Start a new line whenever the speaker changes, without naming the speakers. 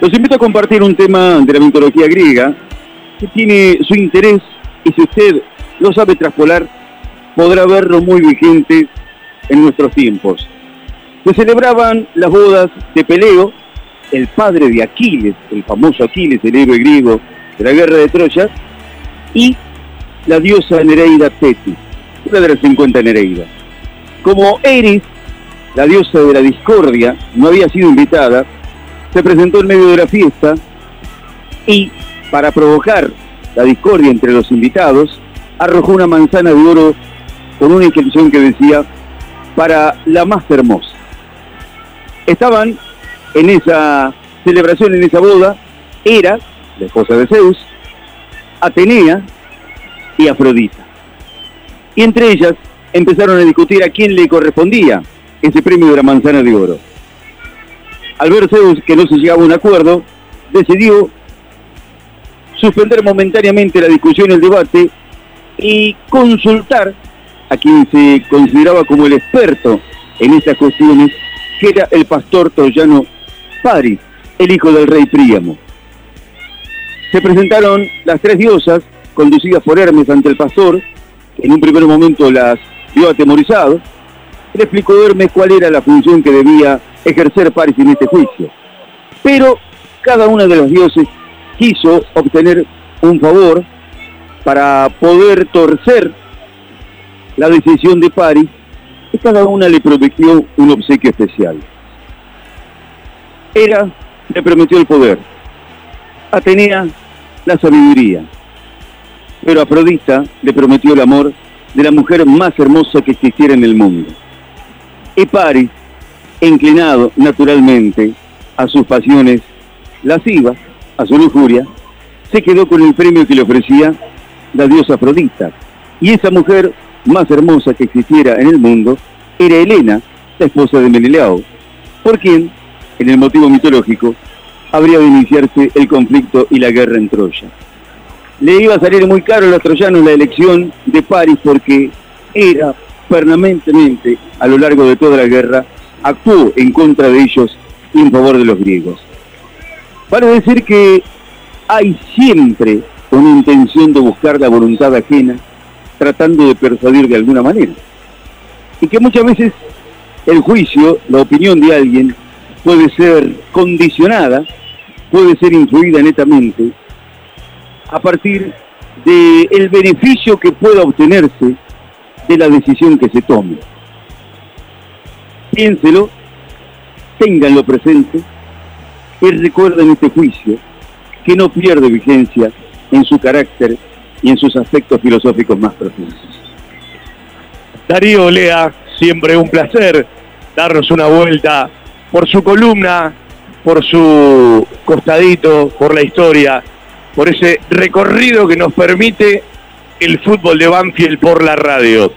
Los invito a compartir un tema de la mitología griega que tiene su interés y si usted lo sabe traspolar, podrá verlo muy vigente en nuestros tiempos. Se celebraban las bodas de Peleo, el padre de Aquiles, el famoso Aquiles, el héroe griego de la guerra de Troya, y la diosa Nereida Tetis, una de las 50 Nereidas. Como Eris, la diosa de la discordia, no había sido invitada, se presentó en medio de la fiesta y, para provocar la discordia entre los invitados, arrojó una manzana de oro con una inscripción que decía, para la más hermosa. Estaban en esa celebración, en esa boda, Hera, la esposa de Zeus, Atenea y Afrodita. Y entre ellas empezaron a discutir a quién le correspondía ese premio de la manzana de oro. Al ver Zeus que no se llegaba a un acuerdo, decidió suspender momentáneamente la discusión y el debate y consultar a quien se consideraba como el experto en estas cuestiones, que era el pastor troyano Paris, el hijo del rey Príamo. Se presentaron las tres diosas, conducidas por Hermes ante el pastor, en un primer momento las vio atemorizado, le explicó Hermes cuál era la función que debía ejercer Paris en este juicio. Pero cada una de los dioses quiso obtener un favor para poder torcer la decisión de Paris y cada una le prometió un obsequio especial. Hera le prometió el poder, Atenea la sabiduría, pero Afrodita le prometió el amor de la mujer más hermosa que existiera en el mundo. Y Paris, inclinado naturalmente a sus pasiones lascivas, a su lujuria, se quedó con el premio que le ofrecía la diosa Afrodita. Y esa mujer más hermosa que existiera en el mundo era Helena, la esposa de Menelao, por quien, en el motivo mitológico, habría de iniciarse el conflicto y la guerra en Troya. Le iba a salir muy caro a los troyanos la elección de París porque era permanentemente, a lo largo de toda la guerra, actuó en contra de ellos y en favor de los griegos. Para decir que hay siempre una intención de buscar la voluntad ajena, tratando de persuadir de alguna manera. Y que muchas veces el juicio, la opinión de alguien, puede ser condicionada, puede ser influida netamente a partir del beneficio que pueda obtenerse de la decisión que se tome. Piénselo, ténganlo presente y recuerden este juicio que no pierde vigencia en su carácter y en sus aspectos filosóficos más profundos.
Darío Lea, siempre un placer darnos una vuelta por su columna, por su costadito, por la historia, por ese recorrido que nos permite el fútbol de Banfield por la radio.